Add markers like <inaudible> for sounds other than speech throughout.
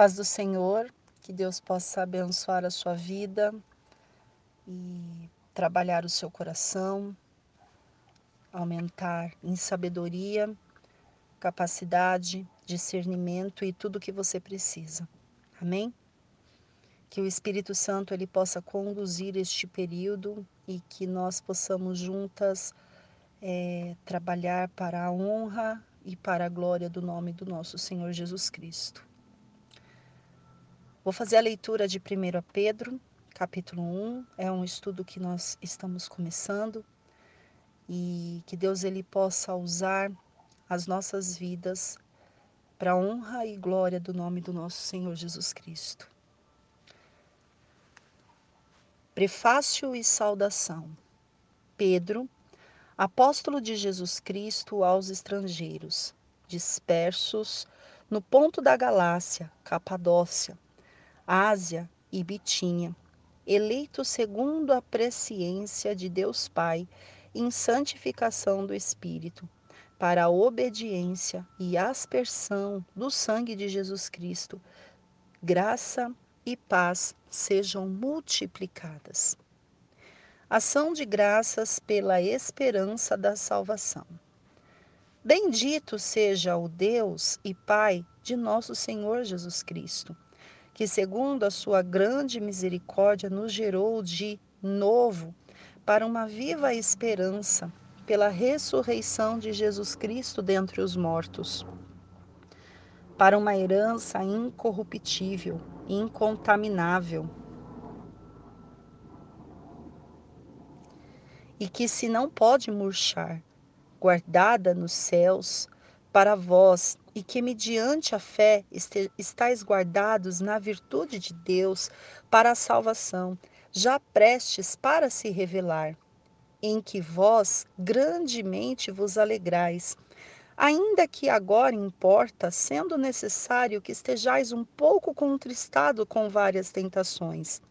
Paz do Senhor, que Deus possa abençoar a sua vida e trabalhar o seu coração, aumentar em sabedoria, capacidade, discernimento e tudo o que você precisa. Amém? Que o Espírito Santo ele possa conduzir este período e que nós possamos juntas é, trabalhar para a honra e para a glória do nome do nosso Senhor Jesus Cristo. Vou fazer a leitura de 1 Pedro, capítulo 1. É um estudo que nós estamos começando e que Deus ele possa usar as nossas vidas para honra e glória do nome do nosso Senhor Jesus Cristo. Prefácio e saudação. Pedro, apóstolo de Jesus Cristo aos estrangeiros, dispersos no ponto da Galácia, Capadócia, Ásia e Bitínia, eleito segundo a presciência de Deus Pai, em santificação do Espírito, para a obediência e aspersão do sangue de Jesus Cristo, graça e paz sejam multiplicadas. Ação de graças pela esperança da salvação. Bendito seja o Deus e Pai de nosso Senhor Jesus Cristo que, segundo a sua grande misericórdia, nos gerou de novo para uma viva esperança pela ressurreição de Jesus Cristo dentre os mortos, para uma herança incorruptível, incontaminável, e que se não pode murchar, guardada nos céus, para vós e que, mediante a fé, estáis guardados na virtude de Deus para a salvação, já prestes para se revelar, em que vós grandemente vos alegrais. Ainda que agora importa, sendo necessário que estejais um pouco contristado com várias tentações,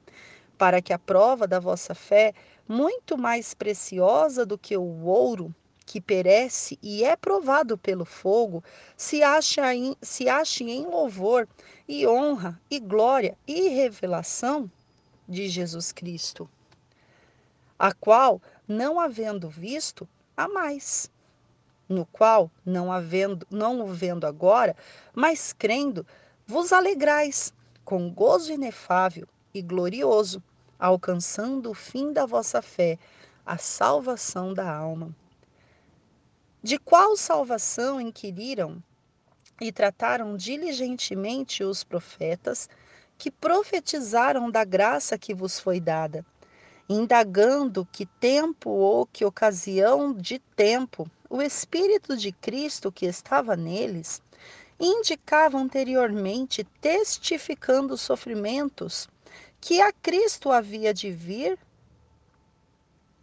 para que a prova da vossa fé, muito mais preciosa do que o ouro, que perece e é provado pelo fogo, se ache em, se ache em louvor e honra e glória e revelação de Jesus Cristo, a qual, não havendo visto, há mais, no qual, não havendo, não o vendo agora, mas crendo, vos alegrais com gozo inefável e glorioso, alcançando o fim da vossa fé, a salvação da alma. De qual salvação inquiriram e trataram diligentemente os profetas que profetizaram da graça que vos foi dada, indagando que tempo ou que ocasião de tempo o Espírito de Cristo que estava neles indicava anteriormente, testificando os sofrimentos que a Cristo havia de vir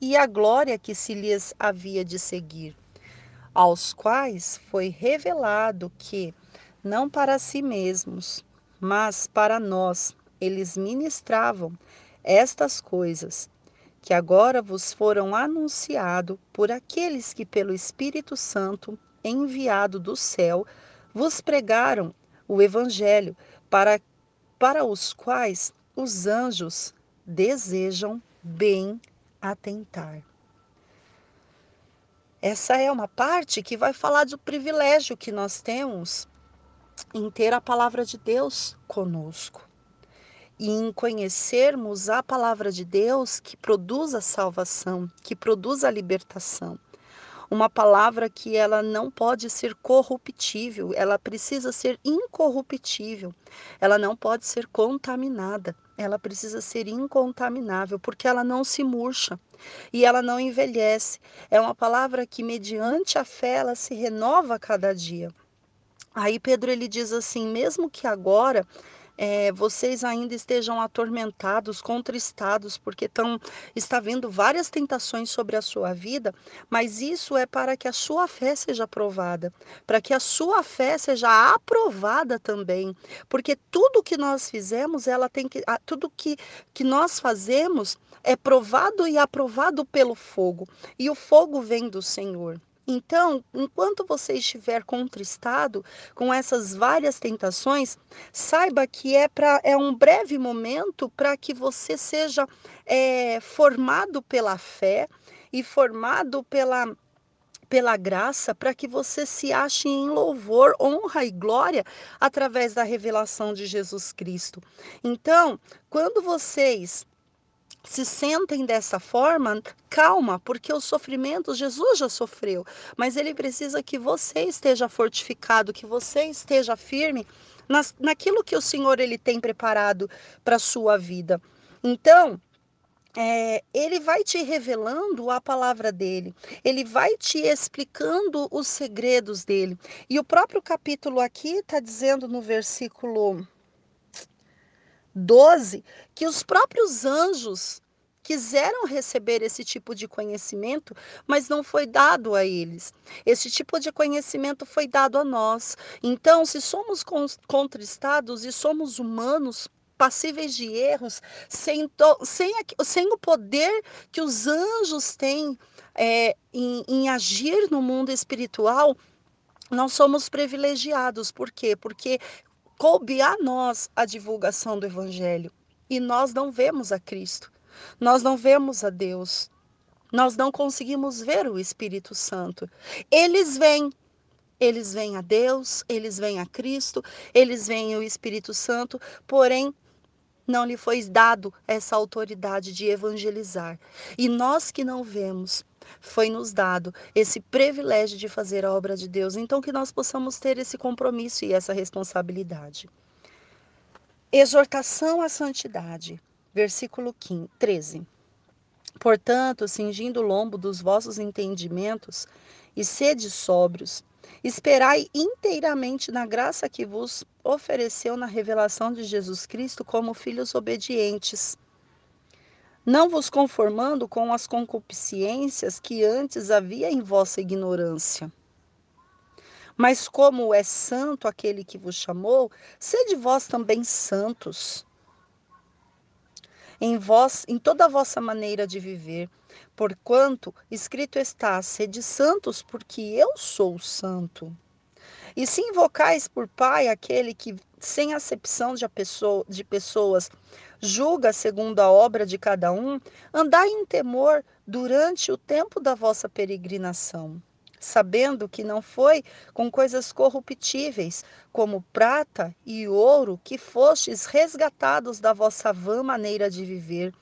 e a glória que se lhes havia de seguir aos quais foi revelado que, não para si mesmos, mas para nós, eles ministravam estas coisas, que agora vos foram anunciado por aqueles que pelo Espírito Santo, enviado do céu, vos pregaram o evangelho, para para os quais os anjos desejam bem atentar. Essa é uma parte que vai falar do privilégio que nós temos em ter a palavra de Deus conosco e em conhecermos a palavra de Deus que produz a salvação, que produz a libertação. Uma palavra que ela não pode ser corruptível, ela precisa ser incorruptível, ela não pode ser contaminada ela precisa ser incontaminável, porque ela não se murcha e ela não envelhece. É uma palavra que, mediante a fé, ela se renova a cada dia. Aí Pedro ele diz assim: mesmo que agora é, vocês ainda estejam atormentados, contristados, porque tão, está vendo várias tentações sobre a sua vida, mas isso é para que a sua fé seja aprovada, para que a sua fé seja aprovada também, porque tudo que nós fizemos, ela tem que, tudo que, que nós fazemos é provado e aprovado pelo fogo, e o fogo vem do Senhor. Então, enquanto você estiver contristado com essas várias tentações, saiba que é, pra, é um breve momento para que você seja é, formado pela fé e formado pela pela graça para que você se ache em louvor, honra e glória através da revelação de Jesus Cristo. Então, quando vocês se sentem dessa forma, calma, porque o sofrimento Jesus já sofreu, mas ele precisa que você esteja fortificado, que você esteja firme nas, naquilo que o Senhor ele tem preparado para sua vida. Então, é, ele vai te revelando a palavra dele, ele vai te explicando os segredos dele. E o próprio capítulo aqui está dizendo no versículo 12 que os próprios anjos quiseram receber esse tipo de conhecimento, mas não foi dado a eles. Esse tipo de conhecimento foi dado a nós. Então, se somos contristados e somos humanos, passíveis de erros, sem, sem, sem o poder que os anjos têm é, em, em agir no mundo espiritual, nós somos privilegiados. Por quê? Porque coube a nós a divulgação do Evangelho e nós não vemos a Cristo, nós não vemos a Deus, nós não conseguimos ver o Espírito Santo. Eles vêm, eles vêm a Deus, eles vêm a Cristo, eles vêm o Espírito Santo, porém não lhe foi dado essa autoridade de evangelizar. E nós que não vemos, foi nos dado esse privilégio de fazer a obra de Deus. Então, que nós possamos ter esse compromisso e essa responsabilidade. Exortação à santidade, versículo 15, 13. Portanto, cingindo o lombo dos vossos entendimentos e sede sóbrios, Esperai inteiramente na graça que vos ofereceu na revelação de Jesus Cristo como filhos obedientes. Não vos conformando com as concupiscências que antes havia em vossa ignorância. Mas como é santo aquele que vos chamou, sede vós também santos. Em vós, em toda a vossa maneira de viver, Porquanto escrito está: sede santos, porque eu sou santo. E se invocais por Pai aquele que, sem acepção de, pessoa, de pessoas, julga segundo a obra de cada um, andai em temor durante o tempo da vossa peregrinação, sabendo que não foi com coisas corruptíveis, como prata e ouro, que fostes resgatados da vossa vã maneira de viver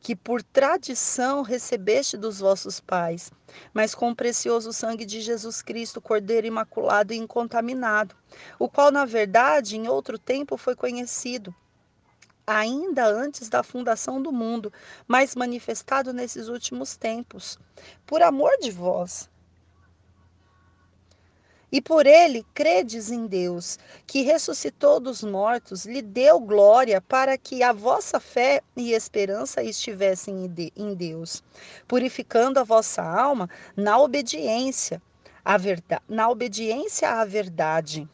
que por tradição recebeste dos vossos pais, mas com o precioso sangue de Jesus Cristo, Cordeiro imaculado e incontaminado, o qual, na verdade, em outro tempo foi conhecido, ainda antes da fundação do mundo, mas manifestado nesses últimos tempos, por amor de vós e por ele credes em Deus, que ressuscitou dos mortos, lhe deu glória para que a vossa fé e esperança estivessem em Deus, purificando a vossa alma na obediência, à verdade, na obediência à verdade.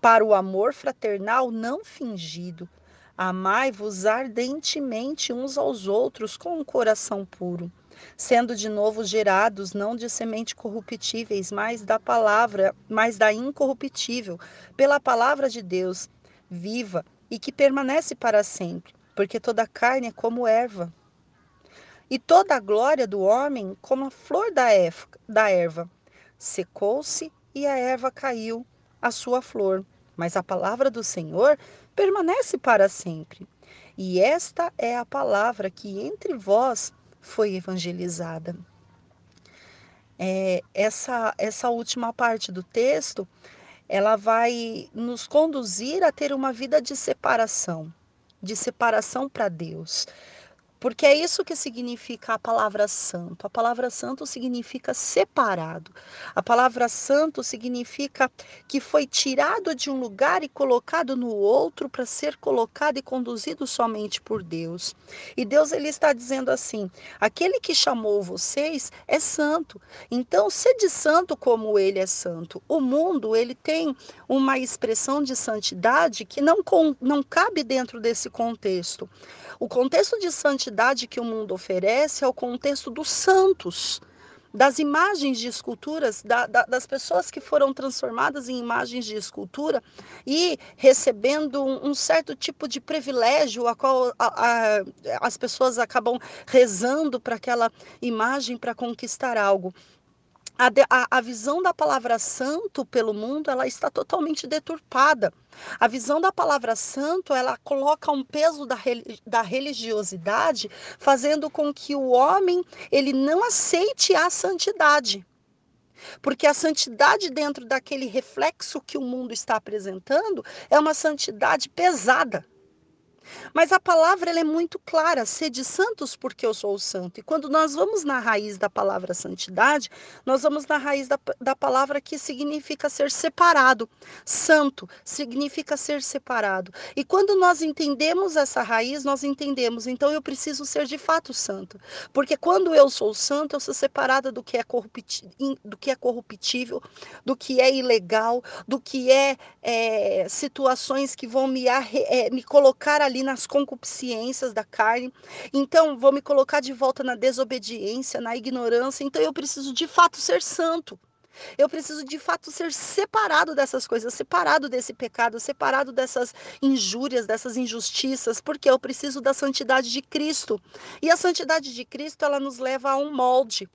Para o amor fraternal não fingido, amai-vos ardentemente uns aos outros com um coração puro sendo de novo gerados não de semente corruptíveis, mas da palavra, mas da incorruptível, pela palavra de Deus, viva e que permanece para sempre, porque toda carne é como erva. E toda a glória do homem como a flor da, da erva. Secou-se e a erva caiu, a sua flor, mas a palavra do Senhor permanece para sempre. E esta é a palavra que entre vós foi evangelizada. É, essa, essa última parte do texto, ela vai nos conduzir a ter uma vida de separação, de separação para Deus. Porque é isso que significa a palavra santo. A palavra santo significa separado. A palavra santo significa que foi tirado de um lugar e colocado no outro para ser colocado e conduzido somente por Deus. E Deus ele está dizendo assim: aquele que chamou vocês é santo. Então, sede santo como ele é santo. O mundo ele tem uma expressão de santidade que não, não cabe dentro desse contexto. O contexto de santidade que o mundo oferece é o contexto dos santos. das imagens de esculturas, da, da, das pessoas que foram transformadas em imagens de escultura e recebendo um, um certo tipo de privilégio a qual a, a, as pessoas acabam rezando para aquela imagem para conquistar algo a, a, visão da palavra santo pelo mundo ela está totalmente deturpada. A visão da palavra santo ela coloca um peso da, da religiosidade, fazendo com que o homem ele não aceite a santidade. Porque a santidade dentro daquele reflexo que o mundo está apresentando é uma santidade pesada. Mas a palavra ela é muito clara: sede santos porque eu sou o santo. E quando nós vamos na raiz da palavra santidade, nós vamos na raiz da, da palavra que significa ser separado. Santo significa ser separado. E quando nós entendemos essa raiz, nós entendemos, então eu preciso ser de fato santo. Porque quando eu sou santo, eu sou separada do que é, do que é corruptível, do que é ilegal, do que é, é situações que vão me, é, me colocar ali nas concupiscências da carne. Então, vou me colocar de volta na desobediência, na ignorância. Então, eu preciso de fato ser santo. Eu preciso de fato ser separado dessas coisas, separado desse pecado, separado dessas injúrias, dessas injustiças, porque eu preciso da santidade de Cristo. E a santidade de Cristo, ela nos leva a um molde.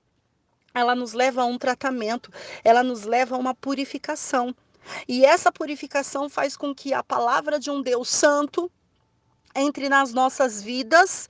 Ela nos leva a um tratamento, ela nos leva a uma purificação. E essa purificação faz com que a palavra de um Deus santo, entre nas nossas vidas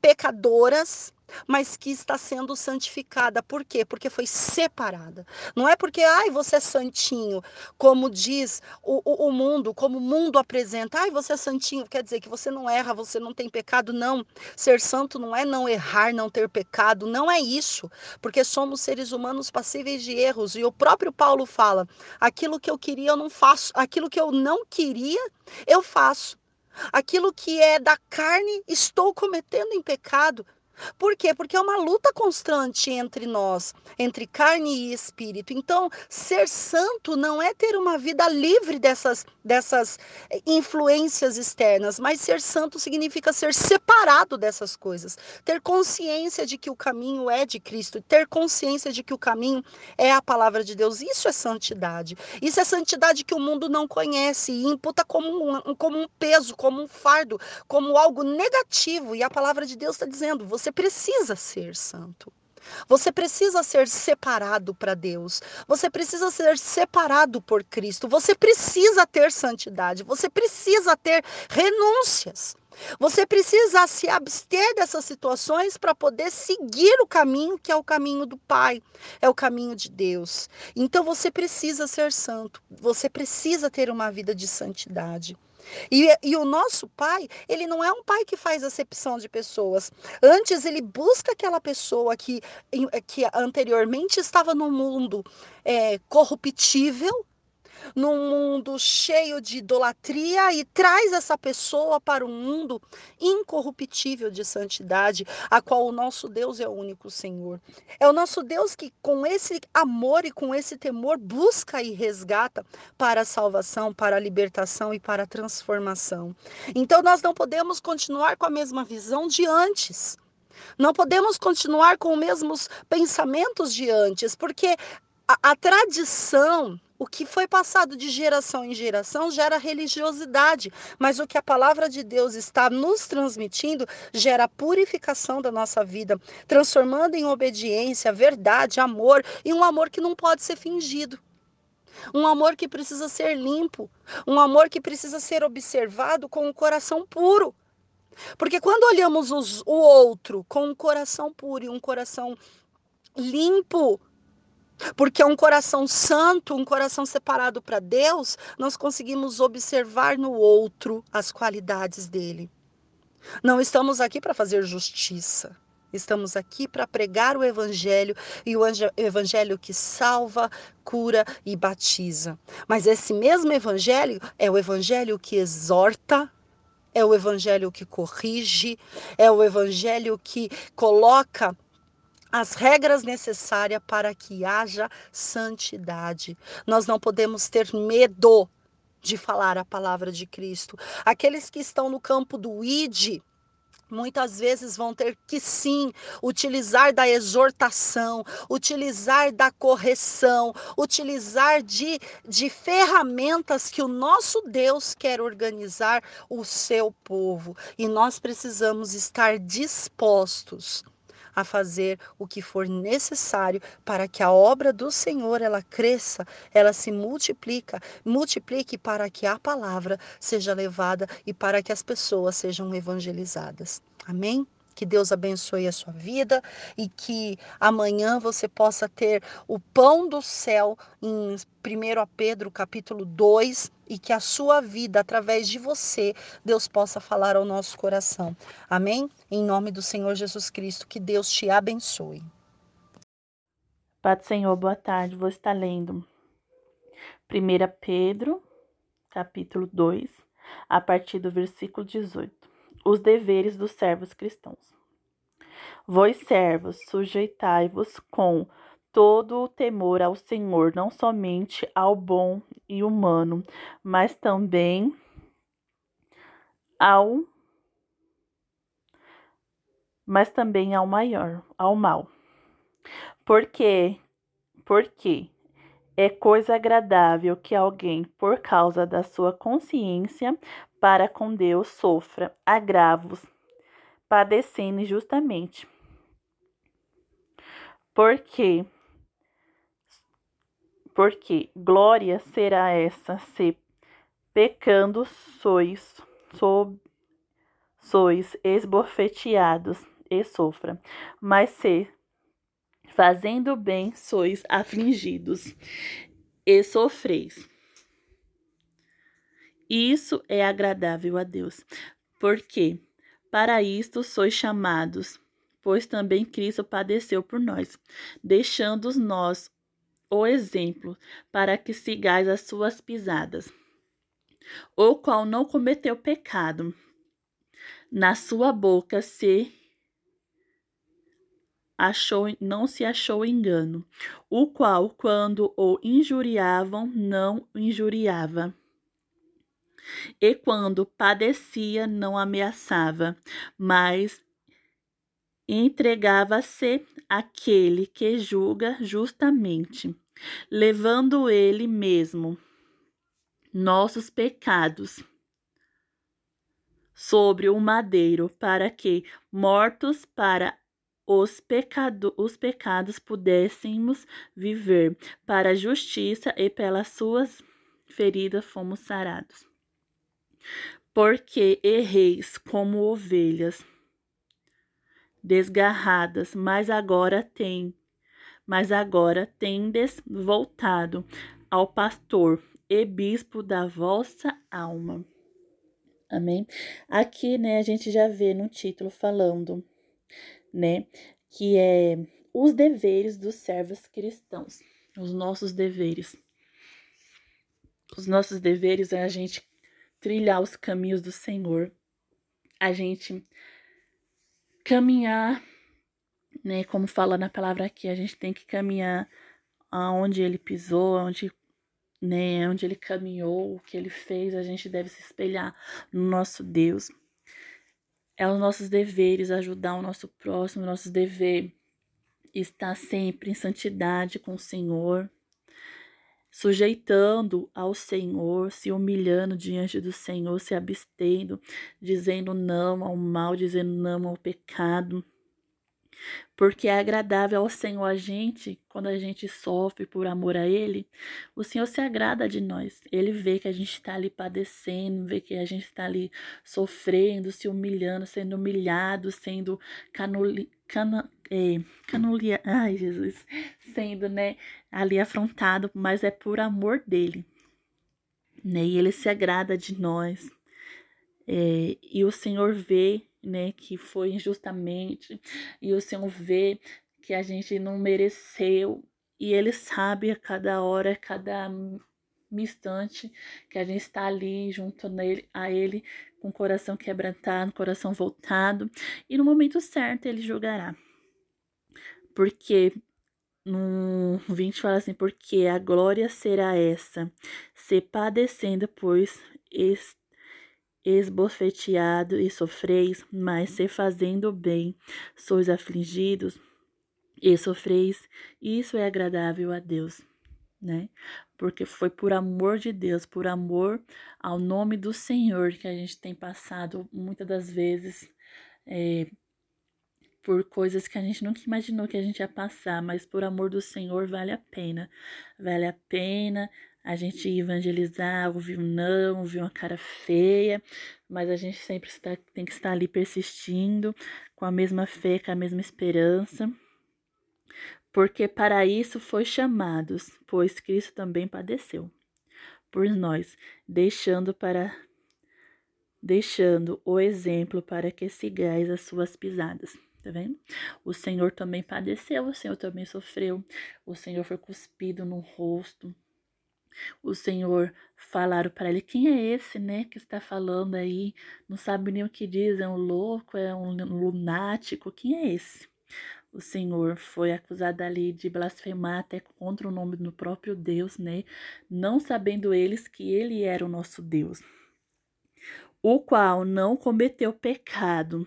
pecadoras, mas que está sendo santificada. Por quê? Porque foi separada. Não é porque, ai, você é santinho, como diz o, o, o, mundo, como o mundo apresenta. Ai, você é santinho, quer dizer que você não erra, você não tem pecado. Não. Ser santo não é não errar, não ter pecado. Não é isso. Porque somos seres humanos passíveis de erros. E o próprio Paulo fala: aquilo que eu queria, eu não faço. Aquilo que eu não queria, eu faço. Aquilo que é da carne, estou cometendo em pecado. Por quê? Porque é uma luta constante entre nós, entre carne e espírito. Então, ser santo não é ter uma vida livre dessas, dessas eh, influências externas, mas ser santo significa ser separado dessas coisas, ter consciência de que o caminho é de Cristo, ter consciência de que o caminho é a palavra de Deus. Isso é santidade. Isso é santidade que o mundo não conhece e imputa como um, como um peso, como um fardo, como algo negativo. E a palavra de Deus está dizendo: você você precisa ser santo. Você precisa ser separado para Deus. Você precisa ser separado por Cristo. Você precisa ter santidade. Você precisa ter renúncias. Você precisa se abster dessas situações para poder seguir o caminho que é o caminho do Pai, é o caminho de Deus. Então você precisa ser santo. Você precisa ter uma vida de santidade. E, e o nosso pai, ele não é um pai que faz acepção de pessoas. Antes, ele busca aquela pessoa que, que anteriormente estava no mundo é, corruptível, num mundo cheio de idolatria e traz essa pessoa para um mundo incorruptível de santidade, a qual o nosso Deus é o único Senhor. É o nosso Deus que, com esse amor e com esse temor, busca e resgata para a salvação, para a libertação e para a transformação. Então, nós não podemos continuar com a mesma visão de antes. Não podemos continuar com os mesmos pensamentos de antes, porque a, a tradição o que foi passado de geração em geração gera religiosidade, mas o que a palavra de Deus está nos transmitindo gera purificação da nossa vida, transformando em obediência, verdade, amor e um amor que não pode ser fingido. Um amor que precisa ser limpo, um amor que precisa ser observado com o um coração puro. Porque quando olhamos os, o outro com um coração puro e um coração limpo, porque é um coração santo, um coração separado para Deus, nós conseguimos observar no outro as qualidades dele. Não estamos aqui para fazer justiça. Estamos aqui para pregar o Evangelho e o Evangelho que salva, cura e batiza. Mas esse mesmo Evangelho é o Evangelho que exorta, é o Evangelho que corrige, é o Evangelho que coloca as regras necessárias para que haja santidade. Nós não podemos ter medo de falar a palavra de Cristo. Aqueles que estão no campo do ID, muitas vezes vão ter que sim utilizar da exortação, utilizar da correção, utilizar de, de ferramentas que o nosso Deus quer organizar o seu povo. E nós precisamos estar dispostos a fazer o que for necessário para que a obra do Senhor ela cresça, ela se multiplica, multiplique para que a palavra seja levada e para que as pessoas sejam evangelizadas. Amém? Que Deus abençoe a sua vida e que amanhã você possa ter o pão do céu em 1 Pedro capítulo 2 e que a sua vida, através de você, Deus possa falar ao nosso coração. Amém? Em nome do Senhor Jesus Cristo, que Deus te abençoe. Pai do Senhor, boa tarde. Vou estar lendo 1 Pedro, capítulo 2, a partir do versículo 18 os deveres dos servos cristãos. Vós, servos, sujeitai-vos com todo o temor ao Senhor, não somente ao bom e humano, mas também ao mas também ao maior, ao mal. Porque porque é coisa agradável que alguém, por causa da sua consciência para com Deus, sofra agravos, padecendo injustamente. Porque porque glória será essa se pecando sois sois esbofeteados e sofra, mas se fazendo bem sois afligidos e sofreis. Isso é agradável a Deus, porque para isto sois chamados, pois também Cristo padeceu por nós, deixando nós o exemplo para que sigais as suas pisadas, o qual não cometeu pecado. Na sua boca se achou, não se achou engano, o qual, quando o injuriavam, não injuriava. E quando padecia, não ameaçava, mas entregava-se àquele que julga justamente, levando ele mesmo nossos pecados sobre o madeiro, para que, mortos para os, pecado, os pecados pudéssemos viver. Para a justiça e pelas suas feridas fomos sarados. Porque erreis como ovelhas desgarradas, mas agora tem, mas agora tendes voltado ao pastor e bispo da vossa alma. Amém? Aqui, né, a gente já vê no título falando né? Que é os deveres dos servos cristãos, os nossos deveres. Os nossos deveres é a gente trilhar os caminhos do Senhor, a gente caminhar, né? Como fala na palavra aqui, a gente tem que caminhar aonde ele pisou, onde né, onde ele caminhou, o que ele fez, a gente deve se espelhar no nosso Deus. É os nossos deveres ajudar o nosso próximo, nossos dever estar sempre em santidade com o Senhor, sujeitando ao Senhor, se humilhando diante do Senhor, se abstendo, dizendo não ao mal, dizendo não ao pecado. Porque é agradável ao Senhor a gente, quando a gente sofre por amor a Ele, o Senhor se agrada de nós. Ele vê que a gente está ali padecendo, vê que a gente está ali sofrendo, se humilhando, sendo humilhado, sendo canuli, cana, é, canulia, ai Jesus, sendo né, ali afrontado, mas é por amor dele. Né? E ele se agrada de nós. É, e o Senhor vê né, que foi injustamente, e o Senhor vê que a gente não mereceu, e Ele sabe a cada hora, a cada instante que a gente está ali junto nele, a Ele, com o coração quebrantado, coração voltado, e no momento certo Ele julgará. Porque no 20 fala assim, porque a glória será essa, se padecendo, pois esbofeteado e sofreis, mas se fazendo bem sois afligidos e sofreis, isso é agradável a Deus, né? Porque foi por amor de Deus, por amor ao nome do Senhor que a gente tem passado muitas das vezes é, por coisas que a gente nunca imaginou que a gente ia passar, mas por amor do Senhor vale a pena. Vale a pena a gente evangelizar, ouvir um não, ouvir uma cara feia, mas a gente sempre está, tem que estar ali persistindo com a mesma fé, com a mesma esperança. Porque para isso foi chamados, pois Cristo também padeceu por nós, deixando para deixando o exemplo para que sigais as suas pisadas. Tá vendo? O Senhor também padeceu, o Senhor também sofreu, o Senhor foi cuspido no rosto. O Senhor falaram para ele: quem é esse, né, que está falando aí? Não sabe nem o que diz, é um louco, é um lunático, quem é esse? O Senhor foi acusado ali de blasfemar até contra o nome do próprio Deus, né? Não sabendo eles que ele era o nosso Deus, o qual não cometeu pecado,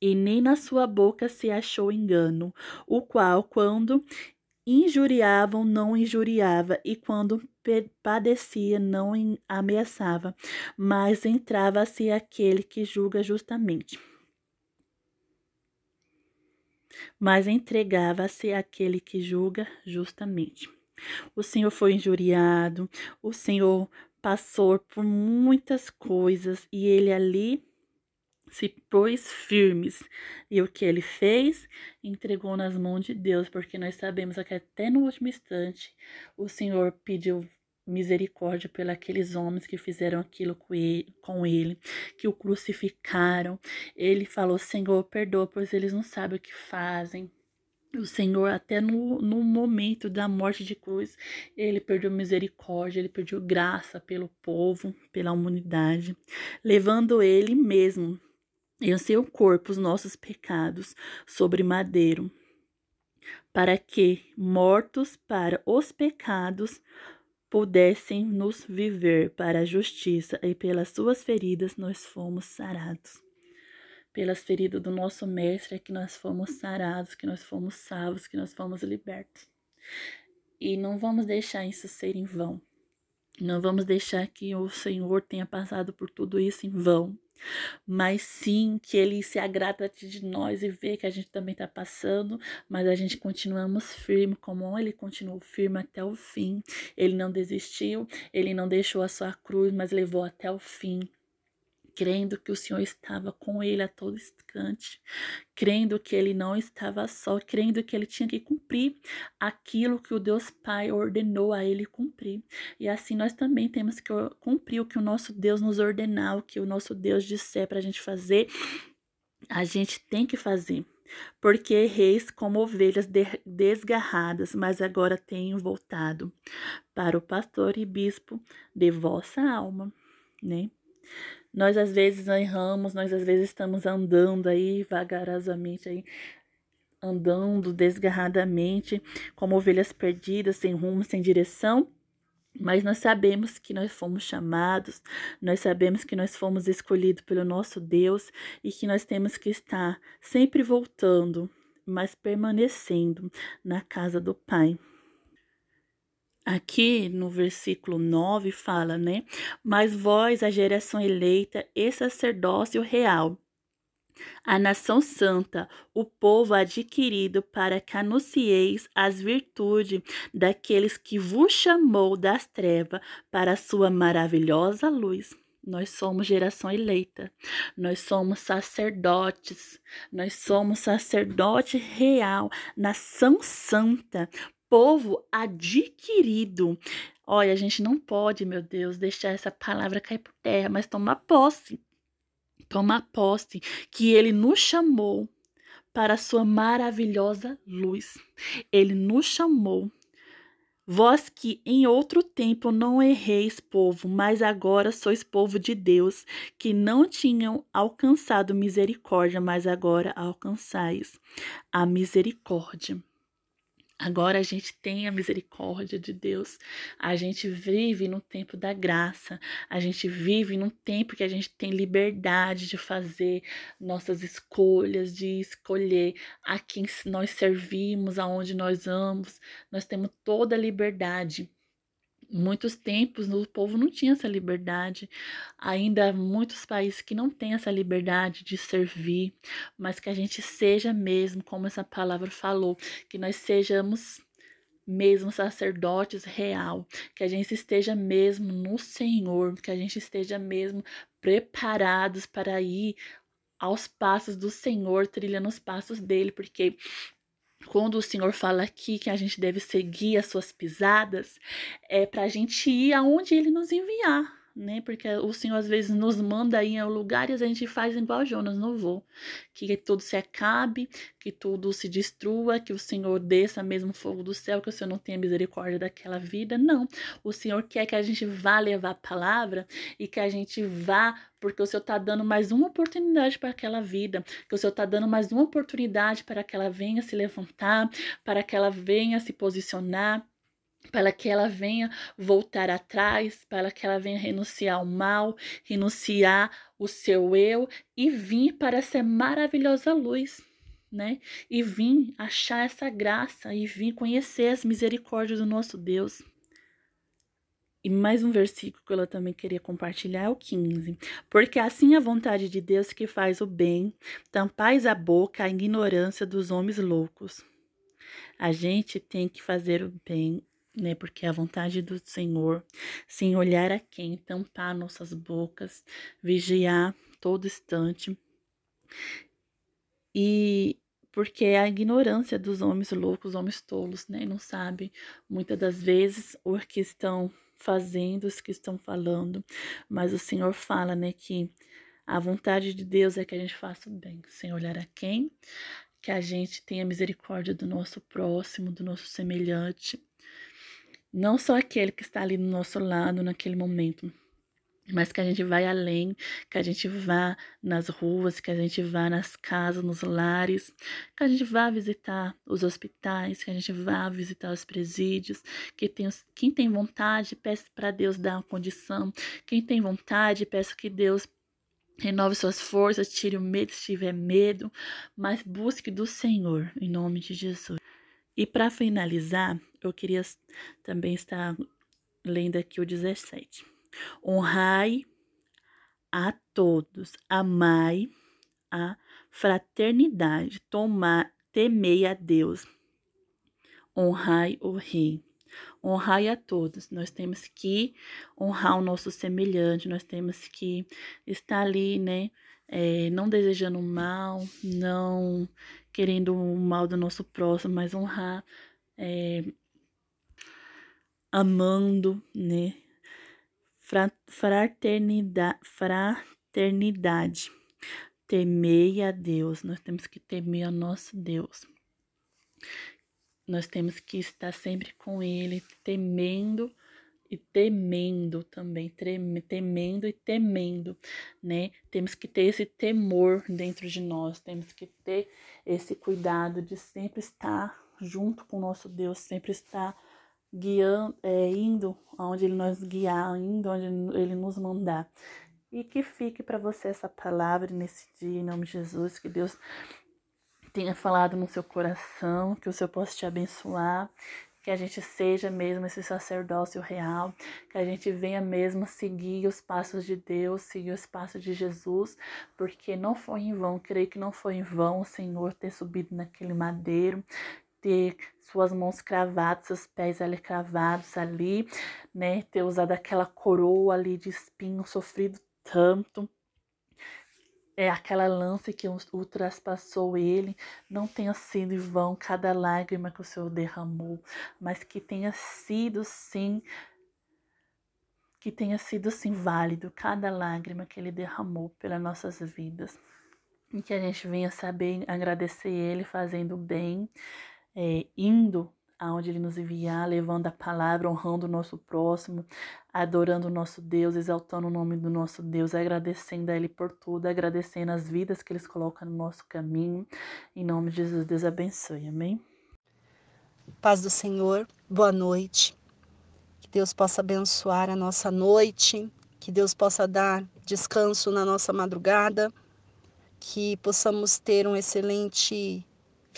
e nem na sua boca se achou engano, o qual, quando injuriavam, não injuriava, e quando padecia, não ameaçava, mas entrava-se aquele que julga justamente. Mas entregava-se aquele que julga justamente. O Senhor foi injuriado, o Senhor passou por muitas coisas e ele ali se pôs firmes. E o que ele fez? Entregou nas mãos de Deus, porque nós sabemos que até no último instante o Senhor pediu misericórdia pelos homens que fizeram aquilo com ele, que o crucificaram. Ele falou: Senhor, perdoa, pois eles não sabem o que fazem. O Senhor, até no, no momento da morte de cruz, ele perdeu misericórdia, ele perdeu graça pelo povo, pela humanidade, levando ele mesmo em seu corpo os nossos pecados sobre madeiro, para que, mortos para os pecados, pudessem nos viver para a justiça, e pelas suas feridas nós fomos sarados. Pelas feridas do nosso Mestre é que nós fomos sarados, que nós fomos salvos, que nós fomos libertos. E não vamos deixar isso ser em vão. Não vamos deixar que o Senhor tenha passado por tudo isso em vão mas sim que ele se agrada de nós e vê que a gente também está passando, mas a gente continuamos firme, como ele continuou firme até o fim. Ele não desistiu, ele não deixou a sua cruz, mas levou até o fim crendo que o Senhor estava com ele a todo instante, crendo que ele não estava só, crendo que ele tinha que cumprir aquilo que o Deus Pai ordenou a ele cumprir. E assim nós também temos que cumprir o que o nosso Deus nos ordenar, o que o nosso Deus disser para a gente fazer, a gente tem que fazer. Porque reis como ovelhas desgarradas, mas agora tenho voltado para o pastor e bispo de vossa alma, né? Nós às vezes erramos, nós às vezes estamos andando aí vagarosamente aí andando desgarradamente, como ovelhas perdidas, sem rumo, sem direção. Mas nós sabemos que nós fomos chamados, nós sabemos que nós fomos escolhidos pelo nosso Deus e que nós temos que estar sempre voltando, mas permanecendo na casa do Pai. Aqui no versículo 9 fala, né? Mas vós, a geração eleita e sacerdócio real, a nação santa, o povo adquirido, para que anuncieis as virtudes daqueles que vos chamou das trevas para a sua maravilhosa luz. Nós somos geração eleita, nós somos sacerdotes, nós somos sacerdote real, nação santa, povo adquirido. Olha, a gente não pode, meu Deus, deixar essa palavra cair por terra, mas tomar posse. Tomar posse que ele nos chamou para a sua maravilhosa luz. Ele nos chamou. Vós que em outro tempo não erreis, povo, mas agora sois povo de Deus, que não tinham alcançado misericórdia, mas agora alcançais a misericórdia. Agora a gente tem a misericórdia de Deus. A gente vive no tempo da graça. A gente vive num tempo que a gente tem liberdade de fazer nossas escolhas, de escolher a quem nós servimos, aonde nós amamos. Nós temos toda a liberdade muitos tempos o povo não tinha essa liberdade. Ainda há muitos países que não têm essa liberdade de servir, mas que a gente seja mesmo, como essa palavra falou, que nós sejamos mesmo sacerdotes real, que a gente esteja mesmo no Senhor, que a gente esteja mesmo preparados para ir aos passos do Senhor, trilhando os passos dele, porque quando o Senhor fala aqui que a gente deve seguir as suas pisadas, é para a gente ir aonde Ele nos enviar né? Porque o Senhor às vezes nos manda ir em lugares a gente faz igual Jonas, não vou. Que tudo se acabe, que tudo se destrua, que o Senhor desça mesmo fogo do céu, que o Senhor não tenha misericórdia daquela vida. Não. O Senhor quer que a gente vá levar a palavra e que a gente vá porque o Senhor está dando mais uma oportunidade para aquela vida, que o Senhor está dando mais uma oportunidade para que ela venha se levantar, para que ela venha se posicionar para que ela venha voltar atrás, para que ela venha renunciar ao mal, renunciar o seu eu e vir para essa maravilhosa luz, né? E vir achar essa graça e vir conhecer as misericórdias do nosso Deus. E mais um versículo que eu também queria compartilhar é o 15. Porque assim a vontade de Deus que faz o bem, tampais a boca à ignorância dos homens loucos. A gente tem que fazer o bem né? Porque a vontade do Senhor, sem olhar a quem, tampar nossas bocas, vigiar todo instante. E porque é a ignorância dos homens loucos, homens tolos, né? Não sabe muitas das vezes o que estão fazendo, os que estão falando, mas o Senhor fala, né, que a vontade de Deus é que a gente faça o bem, sem olhar a quem, que a gente tenha misericórdia do nosso próximo, do nosso semelhante, não só aquele que está ali do nosso lado naquele momento, mas que a gente vai além, que a gente vá nas ruas, que a gente vá nas casas, nos lares, que a gente vá visitar os hospitais, que a gente vá visitar os presídios, que tem, quem tem vontade, peça para Deus dar uma condição, quem tem vontade, peça que Deus renove suas forças, tire o medo se tiver medo, mas busque do Senhor, em nome de Jesus. E para finalizar, eu queria também estar lendo aqui o 17. Honrai a todos, amai a fraternidade, tomar, temei a Deus, honrai o rei. Honrai a todos. Nós temos que honrar o nosso semelhante, nós temos que estar ali, né? É, não desejando mal, não querendo o mal do nosso próximo, mas honrar, é, amando, né? Fraternidade, fraternidade. Temei a Deus, nós temos que temer a nosso Deus. Nós temos que estar sempre com Ele, temendo e temendo também, temendo e temendo, né? Temos que ter esse temor dentro de nós, temos que ter esse cuidado de sempre estar junto com o nosso Deus, sempre estar guiando, é, indo aonde Ele nos guiar, indo onde Ele nos mandar. E que fique para você essa palavra nesse dia, em nome de Jesus, que Deus tenha falado no seu coração, que o Senhor possa te abençoar que a gente seja mesmo esse sacerdócio real, que a gente venha mesmo seguir os passos de Deus, seguir os passos de Jesus, porque não foi em vão, creio que não foi em vão o Senhor ter subido naquele madeiro, ter suas mãos cravadas, seus pés ali cravados ali, né, ter usado aquela coroa ali de espinho, sofrido tanto, é aquela lança que o traspassou ele, não tenha sido em vão cada lágrima que o Senhor derramou, mas que tenha sido sim, que tenha sido sim válido cada lágrima que ele derramou pelas nossas vidas. E que a gente venha saber agradecer ele fazendo bem, é, indo aonde Ele nos enviar, levando a palavra, honrando o nosso próximo, adorando o nosso Deus, exaltando o nome do nosso Deus, agradecendo a Ele por tudo, agradecendo as vidas que Eles colocam no nosso caminho. Em nome de Jesus, Deus abençoe. Amém? Paz do Senhor, boa noite. Que Deus possa abençoar a nossa noite, que Deus possa dar descanso na nossa madrugada, que possamos ter um excelente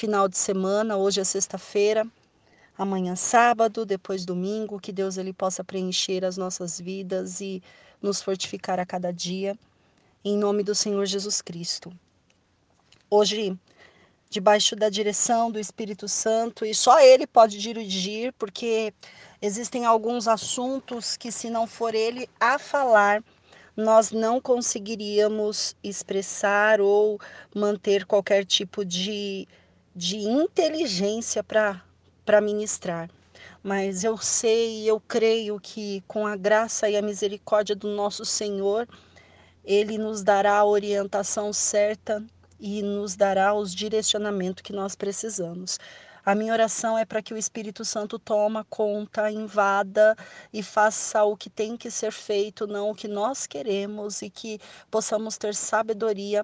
final de semana. Hoje é sexta-feira, amanhã sábado, depois domingo, que Deus ele possa preencher as nossas vidas e nos fortificar a cada dia. Em nome do Senhor Jesus Cristo. Hoje debaixo da direção do Espírito Santo e só ele pode dirigir, porque existem alguns assuntos que, se não for ele a falar, nós não conseguiríamos expressar ou manter qualquer tipo de, de inteligência para ministrar. Mas eu sei e eu creio que com a graça e a misericórdia do nosso Senhor, ele nos dará a orientação certa e nos dará os direcionamentos que nós precisamos. A minha oração é para que o Espírito Santo toma conta, invada e faça o que tem que ser feito, não o que nós queremos e que possamos ter sabedoria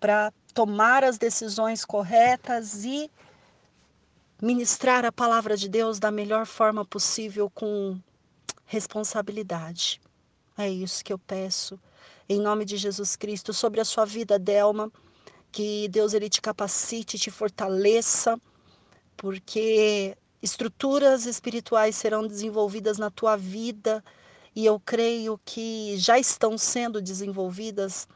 para tomar as decisões corretas e ministrar a palavra de Deus da melhor forma possível com responsabilidade. É isso que eu peço em nome de Jesus Cristo sobre a sua vida, Delma que Deus ele te capacite, te fortaleça, porque estruturas espirituais serão desenvolvidas na tua vida e eu creio que já estão sendo desenvolvidas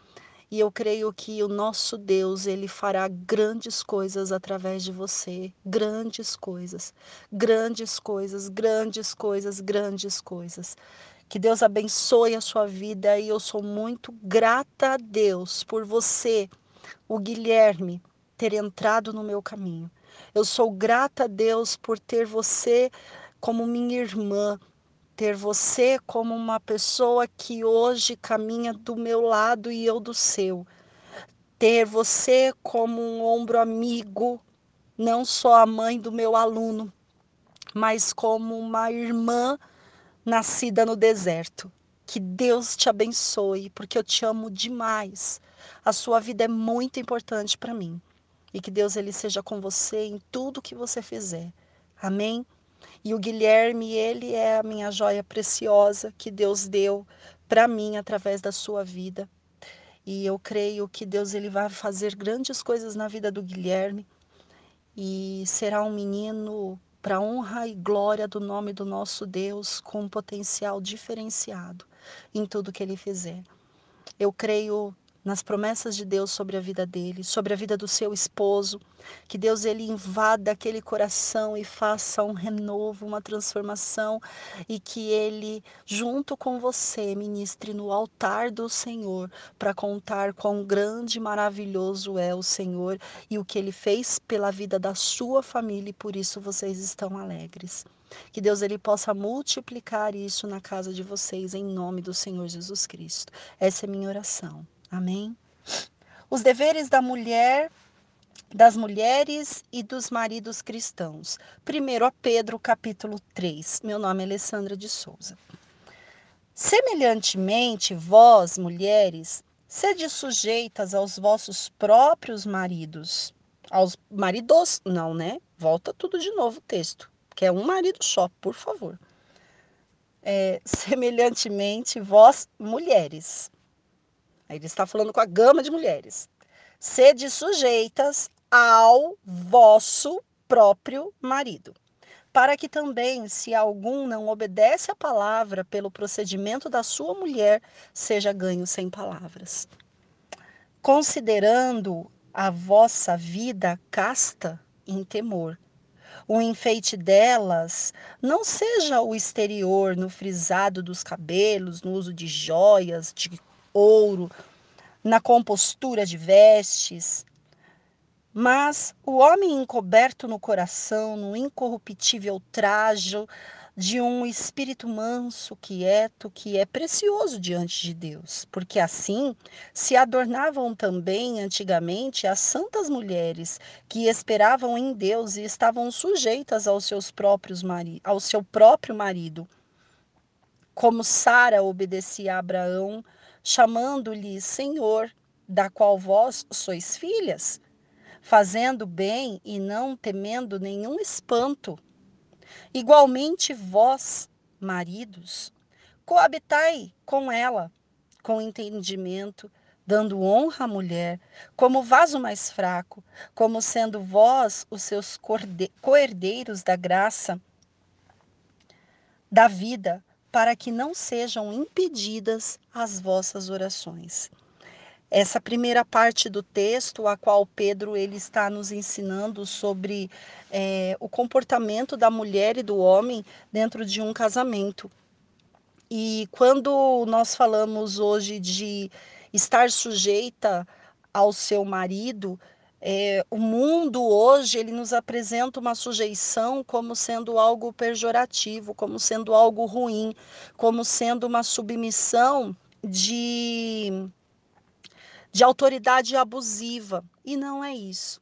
e eu creio que o nosso Deus, ele fará grandes coisas através de você, grandes coisas, grandes coisas, grandes coisas, grandes coisas. Que Deus abençoe a sua vida e eu sou muito grata a Deus por você o Guilherme ter entrado no meu caminho. Eu sou grata a Deus por ter você como minha irmã, ter você como uma pessoa que hoje caminha do meu lado e eu do seu. Ter você como um ombro amigo, não só a mãe do meu aluno, mas como uma irmã nascida no deserto. Que Deus te abençoe, porque eu te amo demais. A sua vida é muito importante para mim. E que Deus ele seja com você em tudo que você fizer. Amém? E o Guilherme, ele é a minha joia preciosa que Deus deu para mim através da sua vida. E eu creio que Deus ele vai fazer grandes coisas na vida do Guilherme e será um menino para honra e glória do nome do nosso Deus com um potencial diferenciado em tudo que ele fizer. Eu creio nas promessas de Deus sobre a vida dele, sobre a vida do seu esposo, que Deus ele invada aquele coração e faça um renovo, uma transformação e que ele junto com você ministre no altar do Senhor para contar quão grande e maravilhoso é o Senhor e o que ele fez pela vida da sua família e por isso vocês estão alegres. Que Deus ele possa multiplicar isso na casa de vocês em nome do Senhor Jesus Cristo. Essa é minha oração. Amém? Os deveres da mulher, das mulheres e dos maridos cristãos. Primeiro a Pedro, capítulo 3. Meu nome é Alessandra de Souza. Semelhantemente, vós, mulheres, sede sujeitas aos vossos próprios maridos. Aos maridos, não, né? Volta tudo de novo o texto, que é um marido só, por favor. É, <laughs> semelhantemente, vós, mulheres, Aí ele está falando com a gama de mulheres. Sede sujeitas ao vosso próprio marido, para que também, se algum não obedece à palavra pelo procedimento da sua mulher, seja ganho sem palavras. Considerando a vossa vida casta em temor, o enfeite delas não seja o exterior no frisado dos cabelos, no uso de joias, de ouro, na compostura de vestes. Mas o homem encoberto no coração, no incorruptível trajo de um espírito manso, quieto, que é precioso diante de Deus, porque assim se adornavam também antigamente as santas mulheres que esperavam em Deus e estavam sujeitas aos seus próprios mari ao seu próprio marido. Como Sara obedecia a Abraão, chamando-lhe Senhor, da qual vós sois filhas, fazendo bem e não temendo nenhum espanto, Igualmente vós, maridos, coabitai com ela, com entendimento, dando honra à mulher, como vaso mais fraco, como sendo vós os seus coerdeiros da graça, da vida, para que não sejam impedidas as vossas orações. Essa primeira parte do texto, a qual Pedro ele está nos ensinando sobre é, o comportamento da mulher e do homem dentro de um casamento. E quando nós falamos hoje de estar sujeita ao seu marido, é, o mundo hoje ele nos apresenta uma sujeição como sendo algo pejorativo, como sendo algo ruim, como sendo uma submissão de, de autoridade abusiva. E não é isso.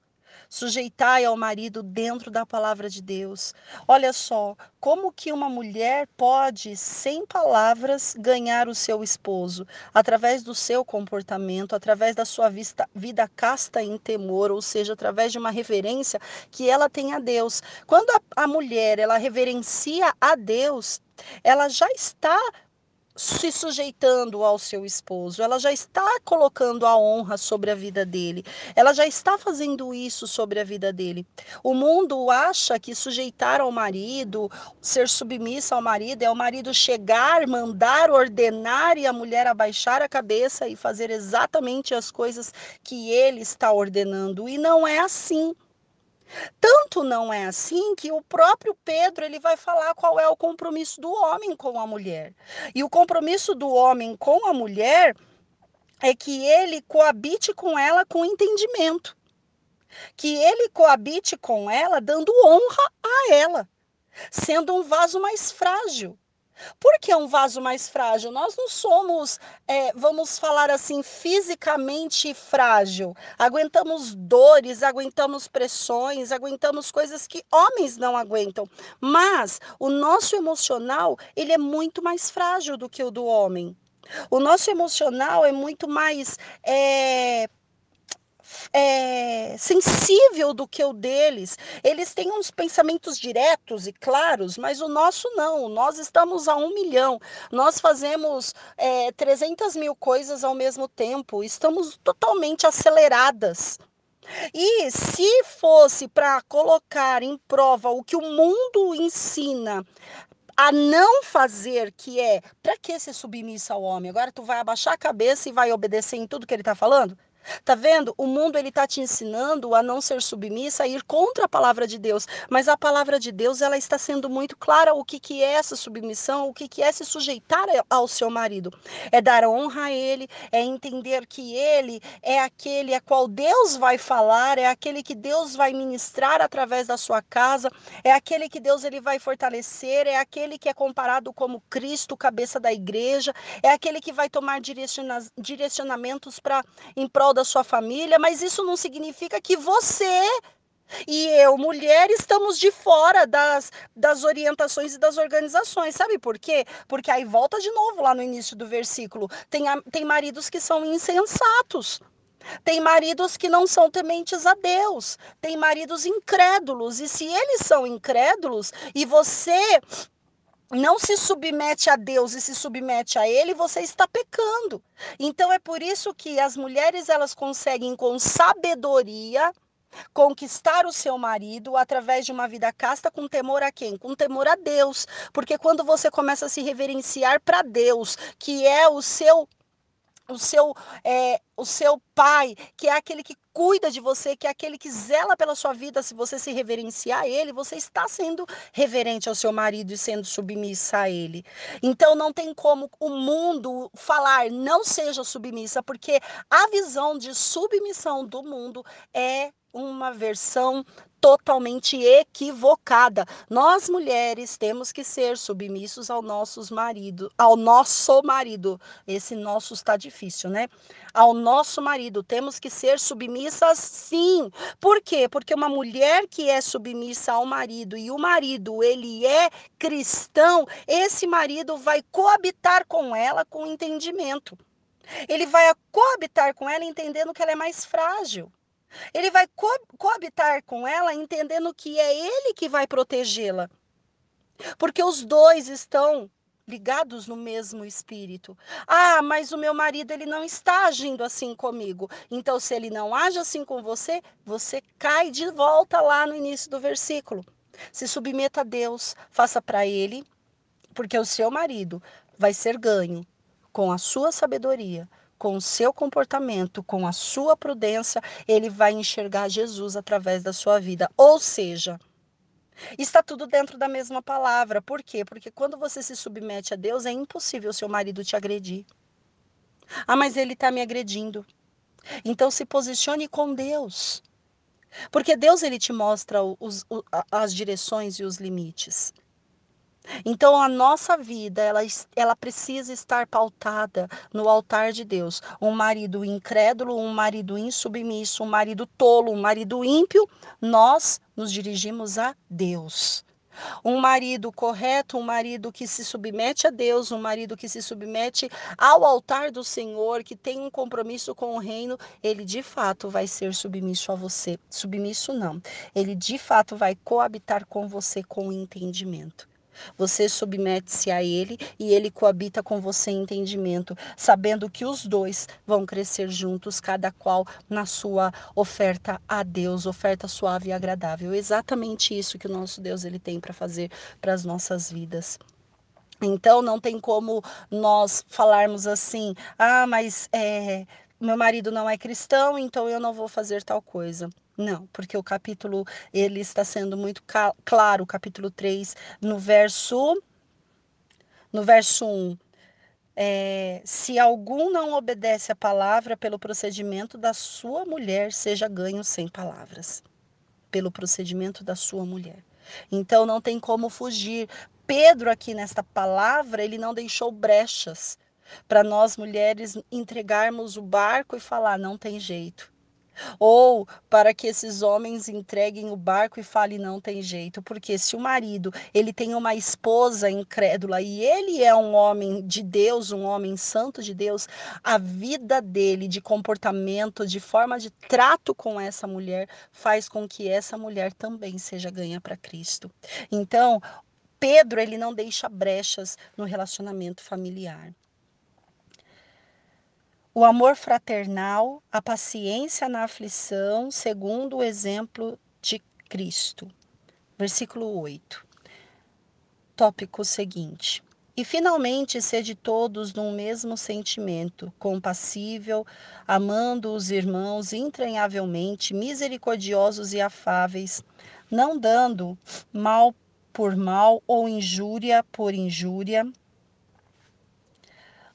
Sujeitai ao marido dentro da palavra de Deus. Olha só, como que uma mulher pode, sem palavras, ganhar o seu esposo? Através do seu comportamento, através da sua vista, vida casta em temor, ou seja, através de uma reverência que ela tem a Deus. Quando a, a mulher ela reverencia a Deus, ela já está se sujeitando ao seu esposo, ela já está colocando a honra sobre a vida dele, ela já está fazendo isso sobre a vida dele. O mundo acha que sujeitar ao marido, ser submissa ao marido, é o marido chegar, mandar, ordenar e a mulher abaixar a cabeça e fazer exatamente as coisas que ele está ordenando. E não é assim. Tanto não é assim que o próprio Pedro ele vai falar qual é o compromisso do homem com a mulher. E o compromisso do homem com a mulher é que ele coabite com ela com entendimento. Que ele coabite com ela dando honra a ela, sendo um vaso mais frágil. Por que é um vaso mais frágil? Nós não somos, é, vamos falar assim, fisicamente frágil. Aguentamos dores, aguentamos pressões, aguentamos coisas que homens não aguentam. Mas o nosso emocional, ele é muito mais frágil do que o do homem. O nosso emocional é muito mais é, é, sensível do que o deles. Eles têm uns pensamentos diretos e claros, mas o nosso não. Nós estamos a um milhão. Nós fazemos é, 300 mil coisas ao mesmo tempo. Estamos totalmente aceleradas. E se fosse para colocar em prova o que o mundo ensina a não fazer, que é para que ser submissa ao homem? Agora tu vai abaixar a cabeça e vai obedecer em tudo que ele está falando? Tá vendo? O mundo ele tá te ensinando a não ser submissa, a ir contra a palavra de Deus. Mas a palavra de Deus ela está sendo muito clara o que, que é essa submissão, o que, que é se sujeitar ao seu marido. É dar honra a ele, é entender que ele é aquele a qual Deus vai falar, é aquele que Deus vai ministrar através da sua casa, é aquele que Deus ele vai fortalecer, é aquele que é comparado como Cristo, cabeça da igreja, é aquele que vai tomar direciona direcionamentos para em prol da sua família, mas isso não significa que você e eu, mulher, estamos de fora das, das orientações e das organizações. Sabe por quê? Porque aí volta de novo lá no início do versículo. Tem, tem maridos que são insensatos. Tem maridos que não são tementes a Deus. Tem maridos incrédulos. E se eles são incrédulos e você não se submete a Deus e se submete a ele, você está pecando. Então é por isso que as mulheres elas conseguem com sabedoria conquistar o seu marido através de uma vida casta com temor a quem? Com temor a Deus. Porque quando você começa a se reverenciar para Deus, que é o seu o seu, é, o seu pai, que é aquele que cuida de você, que é aquele que zela pela sua vida, se você se reverenciar a ele, você está sendo reverente ao seu marido e sendo submissa a ele. Então não tem como o mundo falar não seja submissa, porque a visão de submissão do mundo é uma versão totalmente equivocada. Nós mulheres temos que ser submissos ao nossos marido, ao nosso marido. Esse nosso está difícil, né? Ao nosso marido temos que ser submissas sim. Por quê? Porque uma mulher que é submissa ao marido e o marido ele é cristão, esse marido vai coabitar com ela com entendimento. Ele vai coabitar com ela entendendo que ela é mais frágil. Ele vai co coabitar com ela entendendo que é ele que vai protegê-la. Porque os dois estão ligados no mesmo espírito. Ah, mas o meu marido ele não está agindo assim comigo. Então se ele não age assim com você, você cai de volta lá no início do versículo. Se submeta a Deus, faça para ele, porque o seu marido vai ser ganho com a sua sabedoria, com o seu comportamento, com a sua prudência, ele vai enxergar Jesus através da sua vida. Ou seja, Está tudo dentro da mesma palavra. Por quê? Porque quando você se submete a Deus, é impossível seu marido te agredir. Ah, mas ele está me agredindo. Então se posicione com Deus. Porque Deus ele te mostra os, as direções e os limites. Então a nossa vida, ela, ela precisa estar pautada no altar de Deus. Um marido incrédulo, um marido insubmisso, um marido tolo, um marido ímpio, nós nos dirigimos a Deus. Um marido correto, um marido que se submete a Deus, um marido que se submete ao altar do Senhor, que tem um compromisso com o reino, ele de fato vai ser submisso a você. Submisso não. Ele de fato vai coabitar com você com entendimento. Você submete-se a ele e ele coabita com você em entendimento, sabendo que os dois vão crescer juntos, cada qual na sua oferta a Deus, oferta suave e agradável. Exatamente isso que o nosso Deus ele tem para fazer para as nossas vidas. Então não tem como nós falarmos assim, ah, mas é, meu marido não é cristão, então eu não vou fazer tal coisa. Não, porque o capítulo ele está sendo muito claro, o capítulo 3, no verso no verso 1. É, se algum não obedece à palavra pelo procedimento da sua mulher, seja ganho sem palavras. Pelo procedimento da sua mulher. Então não tem como fugir. Pedro aqui nesta palavra, ele não deixou brechas para nós mulheres entregarmos o barco e falar não tem jeito. Ou para que esses homens entreguem o barco e falem não tem jeito, porque se o marido, ele tem uma esposa incrédula e ele é um homem de Deus, um homem santo de Deus, a vida dele de comportamento, de forma de trato com essa mulher faz com que essa mulher também seja ganha para Cristo. Então, Pedro, ele não deixa brechas no relacionamento familiar o amor fraternal, a paciência na aflição, segundo o exemplo de Cristo. Versículo 8. Tópico seguinte. E finalmente sede todos num mesmo sentimento, compassível, amando os irmãos entranhavelmente, misericordiosos e afáveis, não dando mal por mal ou injúria por injúria,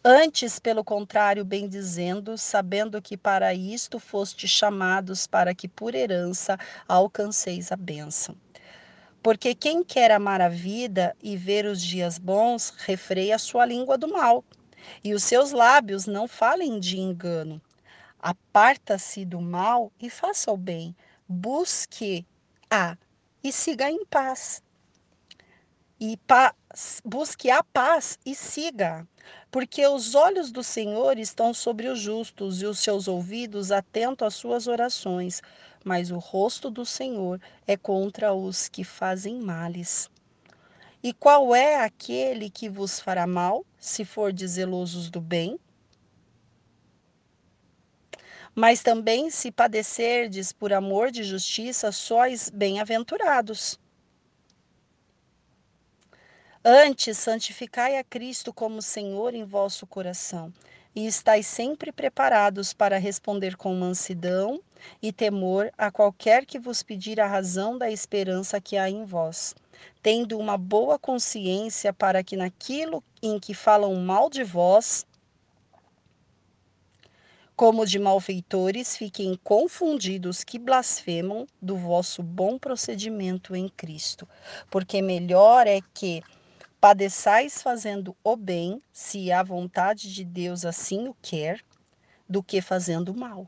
Antes, pelo contrário, bem dizendo, sabendo que para isto foste chamados, para que por herança alcanceis a bênção. Porque quem quer amar a vida e ver os dias bons, refreia a sua língua do mal, e os seus lábios não falem de engano. Aparta-se do mal e faça o bem, busque a e siga em paz. E pa busque a paz e siga. Porque os olhos do Senhor estão sobre os justos e os seus ouvidos atentos às suas orações, mas o rosto do Senhor é contra os que fazem males. E qual é aquele que vos fará mal, se for zelosos do bem? Mas também, se padecerdes por amor de justiça, sois bem-aventurados. Antes, santificai a Cristo como Senhor em vosso coração, e estáis sempre preparados para responder com mansidão e temor a qualquer que vos pedir a razão da esperança que há em vós, tendo uma boa consciência para que naquilo em que falam mal de vós, como de malfeitores, fiquem confundidos que blasfemam do vosso bom procedimento em Cristo, porque melhor é que Padeçais fazendo o bem, se a vontade de Deus assim o quer, do que fazendo o mal.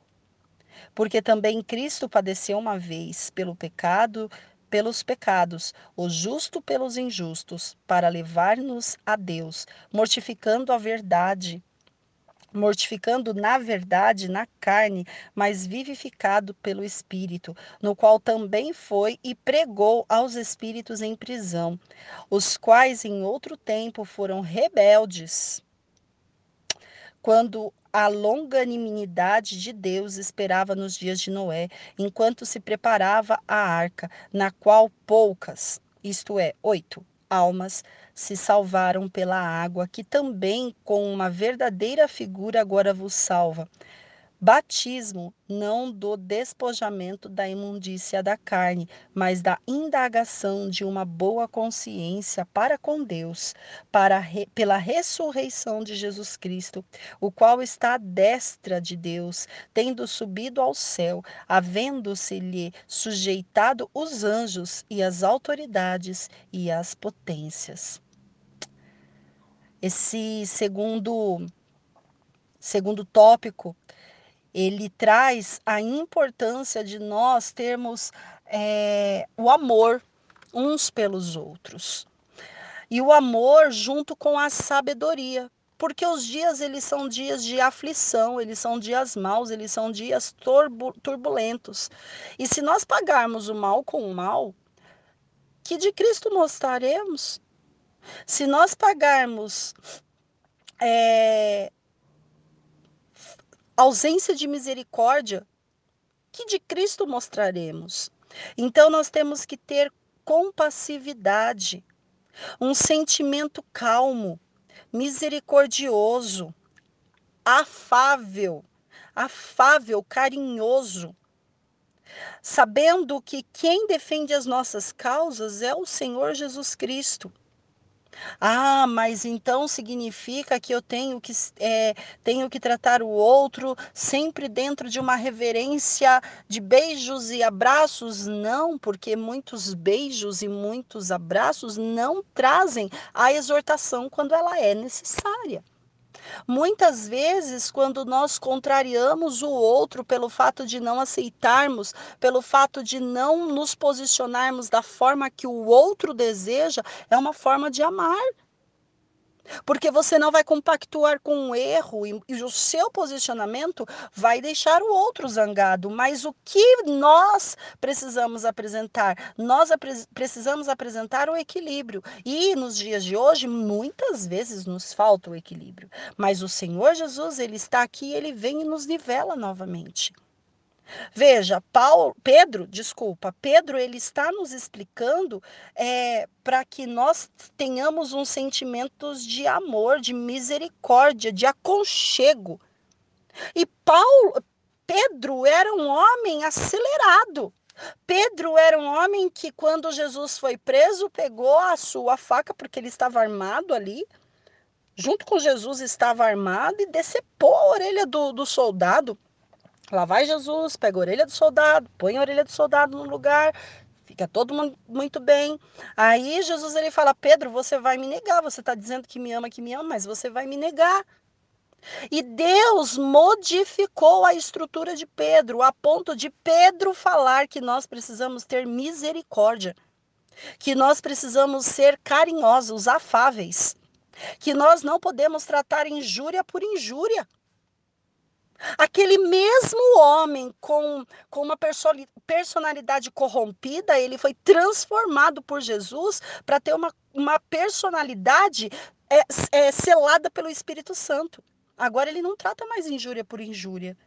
Porque também Cristo padeceu uma vez pelo pecado, pelos pecados, o justo pelos injustos, para levar-nos a Deus, mortificando a verdade mortificando na verdade na carne, mas vivificado pelo Espírito, no qual também foi e pregou aos espíritos em prisão, os quais em outro tempo foram rebeldes, quando a longanimidade de Deus esperava nos dias de Noé, enquanto se preparava a arca, na qual poucas, isto é, oito, almas se salvaram pela água, que também com uma verdadeira figura agora vos salva. Batismo não do despojamento da imundícia da carne, mas da indagação de uma boa consciência para com Deus, para pela ressurreição de Jesus Cristo, o qual está à destra de Deus, tendo subido ao céu, havendo-se-lhe sujeitado os anjos e as autoridades e as potências. Esse segundo segundo tópico ele traz a importância de nós termos é, o amor uns pelos outros. E o amor junto com a sabedoria. Porque os dias eles são dias de aflição, eles são dias maus, eles são dias turbulentos. E se nós pagarmos o mal com o mal, que de Cristo mostraremos? Se nós pagarmos é, ausência de misericórdia, que de Cristo mostraremos? Então nós temos que ter compassividade, um sentimento calmo, misericordioso, afável, afável, carinhoso, sabendo que quem defende as nossas causas é o Senhor Jesus Cristo. Ah, mas então significa que eu tenho que, é, tenho que tratar o outro sempre dentro de uma reverência de beijos e abraços? Não, porque muitos beijos e muitos abraços não trazem a exortação quando ela é necessária. Muitas vezes, quando nós contrariamos o outro pelo fato de não aceitarmos, pelo fato de não nos posicionarmos da forma que o outro deseja, é uma forma de amar. Porque você não vai compactuar com um erro e, o seu posicionamento vai deixar o outro zangado. Mas o que nós precisamos apresentar? Nós apre precisamos apresentar o equilíbrio. E nos dias de hoje, muitas vezes nos falta o equilíbrio. Mas o Senhor Jesus, ele está aqui, ele vem e nos nivela novamente. Veja, Paulo, Pedro, desculpa, Pedro ele está nos explicando é, para que nós tenhamos uns sentimentos de amor, de misericórdia, de aconchego. E Paulo, Pedro era um homem acelerado. Pedro era um homem que, quando Jesus foi preso, pegou a sua faca, porque ele estava armado ali, junto com Jesus estava armado e decepou a orelha do, do soldado. Lá vai Jesus, pega a orelha do soldado, põe a orelha do soldado no lugar, fica todo mundo muito bem. Aí Jesus ele fala: Pedro, você vai me negar. Você está dizendo que me ama, que me ama, mas você vai me negar. E Deus modificou a estrutura de Pedro, a ponto de Pedro falar que nós precisamos ter misericórdia, que nós precisamos ser carinhosos, afáveis, que nós não podemos tratar injúria por injúria. Aquele mesmo homem com, com uma personalidade corrompida, ele foi transformado por Jesus para ter uma, uma personalidade é, é, selada pelo Espírito Santo. Agora ele não trata mais injúria por injúria.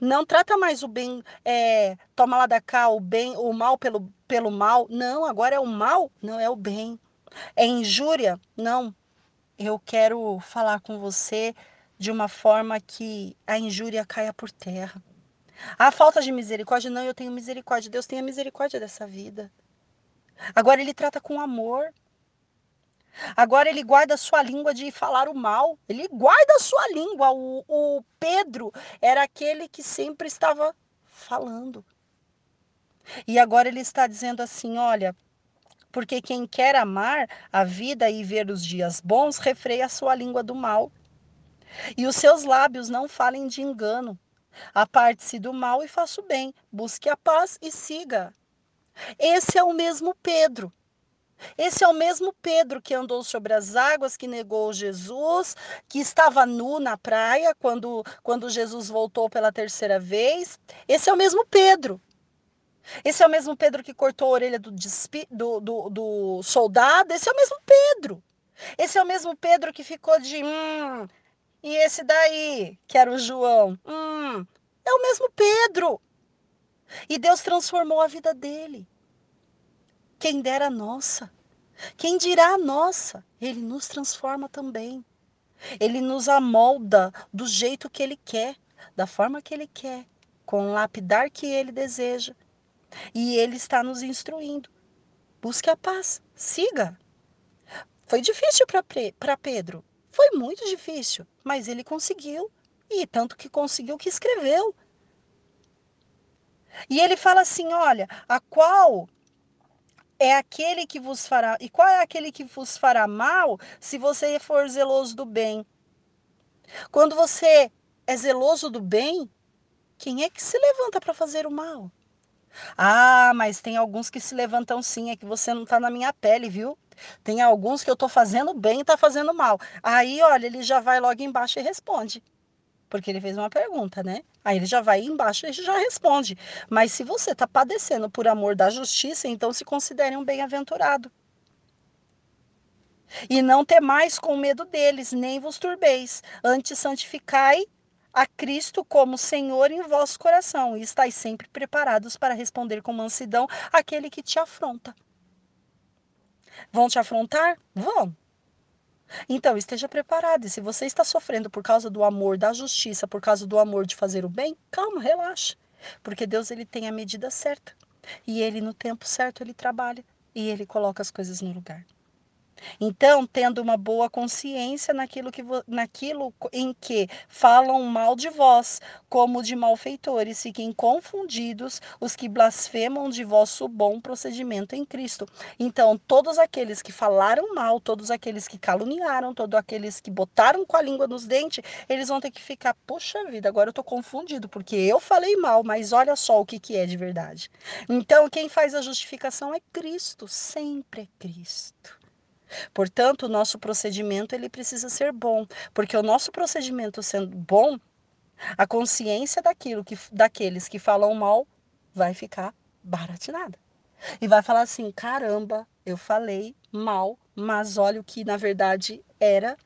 Não trata mais o bem, é, toma lá da cá, o bem, o mal pelo, pelo mal. Não, agora é o mal, não é o bem. É injúria? Não. Eu quero falar com você de uma forma que a injúria caia por terra. A falta de misericórdia, não, eu tenho misericórdia. Deus tem a misericórdia dessa vida. Agora ele trata com amor. Agora ele guarda a sua língua de falar o mal. Ele guarda a sua língua. O, o Pedro era aquele que sempre estava falando. E agora ele está dizendo assim: olha, porque quem quer amar a vida e ver os dias bons, refreia a sua língua do mal. E os seus lábios não falem de engano. Aparte-se do mal e faça o bem. Busque a paz e siga. Esse é o mesmo Pedro. Esse é o mesmo Pedro que andou sobre as águas, que negou Jesus, que estava nu na praia quando, quando Jesus voltou pela terceira vez. Esse é o mesmo Pedro. Esse é o mesmo Pedro que cortou a orelha do, do, do, do soldado. Esse é o mesmo Pedro. Esse é o mesmo Pedro que ficou de. Hum, e esse daí, que era o João? Hum, é o mesmo Pedro. E Deus transformou a vida dele. Quem dera a nossa. Quem dirá a nossa? Ele nos transforma também. Ele nos amolda do jeito que ele quer, da forma que ele quer, com o lapidar que ele deseja. E ele está nos instruindo. Busque a paz, siga. Foi difícil para Pedro, foi muito difícil, mas ele conseguiu. E tanto que conseguiu que escreveu. E ele fala assim: olha, a qual é aquele que vos fará. E qual é aquele que vos fará mal se você for zeloso do bem? Quando você é zeloso do bem, quem é que se levanta para fazer o mal? Ah, mas tem alguns que se levantam sim, é que você não está na minha pele, viu? Tem alguns que eu estou fazendo bem e está fazendo mal. Aí, olha, ele já vai logo embaixo e responde. Porque ele fez uma pergunta, né? Aí ele já vai embaixo e já responde. Mas se você está padecendo por amor da justiça, então se considere um bem-aventurado. E não temais com medo deles, nem vos turbeis. Antes santificai a Cristo como Senhor em vosso coração e estáis sempre preparados para responder com mansidão aquele que te afronta. Vão te afrontar? Vão. Então, esteja preparado. E se você está sofrendo por causa do amor da justiça, por causa do amor de fazer o bem, calma, relaxa. Porque Deus ele tem a medida certa. E ele no tempo certo ele trabalha e ele coloca as coisas no lugar. Então, tendo uma boa consciência naquilo, que, naquilo em que falam mal de vós, como de malfeitores, fiquem confundidos os que blasfemam de vosso bom procedimento em Cristo. Então, todos aqueles que falaram mal, todos aqueles que caluniaram, todos aqueles que botaram com a língua nos dentes, eles vão ter que ficar, poxa vida, agora eu estou confundido, porque eu falei mal, mas olha só o que, que é de verdade. Então, quem faz a justificação é Cristo, sempre é Cristo. Portanto, o nosso procedimento ele precisa ser bom, porque o nosso procedimento sendo bom, a consciência daquilo que daqueles que falam mal vai ficar baratinada. E vai falar assim: "Caramba, eu falei mal, mas olha o que na verdade era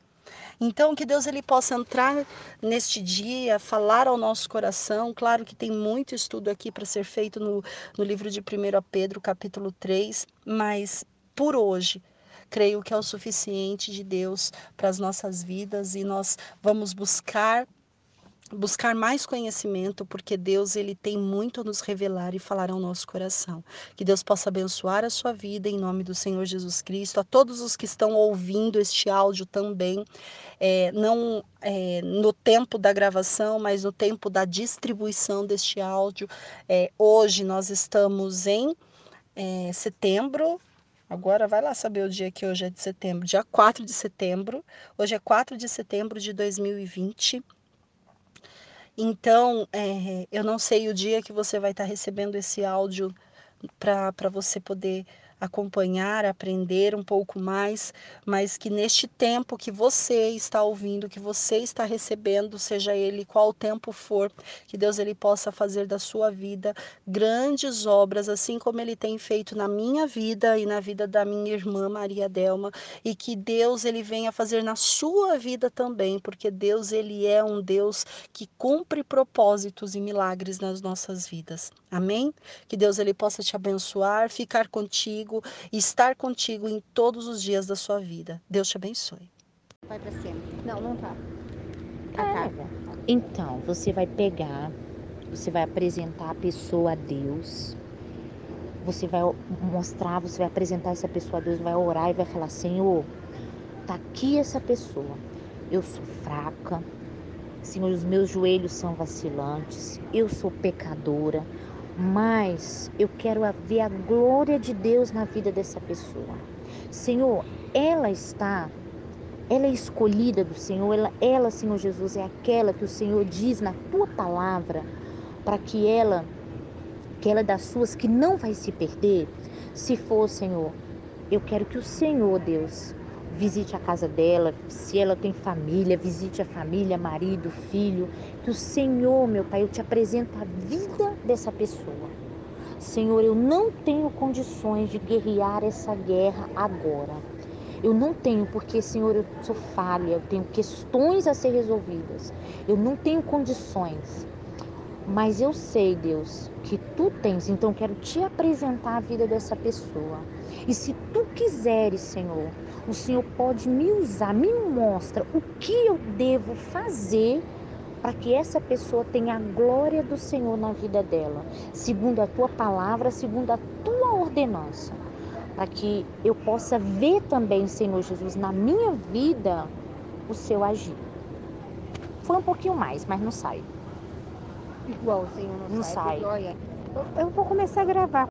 então, que Deus ele possa entrar neste dia, falar ao nosso coração. Claro que tem muito estudo aqui para ser feito no, no livro de 1 Pedro, capítulo 3, mas por hoje, creio que é o suficiente de Deus para as nossas vidas e nós vamos buscar buscar mais conhecimento, porque Deus ele tem muito a nos revelar e falar ao nosso coração. Que Deus possa abençoar a sua vida em nome do Senhor Jesus Cristo, a todos os que estão ouvindo este áudio também, é, não é, no tempo da gravação, mas no tempo da distribuição deste áudio. É, hoje nós estamos em é, setembro, Agora vai lá saber o dia que hoje é de setembro, dia 4 de setembro. Hoje é 4 de setembro de 2020. Então, é, eu não sei o dia que você vai estar recebendo esse áudio para você poder acompanhar, aprender um pouco mais, mas que neste tempo que você está ouvindo, que você está recebendo, seja ele qual tempo for, que Deus ele possa fazer da sua vida grandes obras, assim como ele tem feito na minha vida e na vida da minha irmã Maria Delma, e que Deus ele venha fazer na sua vida também, porque Deus ele é um Deus que cumpre propósitos e milagres nas nossas vidas. Amém? Que Deus ele possa te abençoar, ficar contigo e estar contigo em todos os dias da sua vida. Deus te abençoe. Vai para cima. Não, não tá. Ah, tá. Então, você vai pegar, você vai apresentar a pessoa a Deus. Você vai mostrar, você vai apresentar essa pessoa a Deus, vai orar e vai falar: Senhor, tá aqui essa pessoa. Eu sou fraca. Senhor, os meus joelhos são vacilantes. Eu sou pecadora mas eu quero ver a glória de Deus na vida dessa pessoa. Senhor, ela está, ela é escolhida do Senhor, ela, ela, Senhor Jesus, é aquela que o Senhor diz na tua palavra, para que ela, que ela é das suas, que não vai se perder, se for, Senhor, eu quero que o Senhor, Deus, visite a casa dela, se ela tem família, visite a família, marido, filho, que o Senhor, meu Pai, eu te apresento a vida dessa pessoa. Senhor, eu não tenho condições de guerrear essa guerra agora. Eu não tenho, porque, Senhor, eu sou falha, eu tenho questões a ser resolvidas. Eu não tenho condições. Mas eu sei, Deus, que tu tens, então quero te apresentar a vida dessa pessoa. E se tu quiseres, Senhor, o Senhor pode me usar, me mostra o que eu devo fazer para que essa pessoa tenha a glória do Senhor na vida dela, segundo a tua palavra, segundo a tua ordenança, para que eu possa ver também, Senhor Jesus, na minha vida o seu agir. Foi um pouquinho mais, mas não sai. Igualzinho não, Não sai. sai. eu- eu vou começar a gravar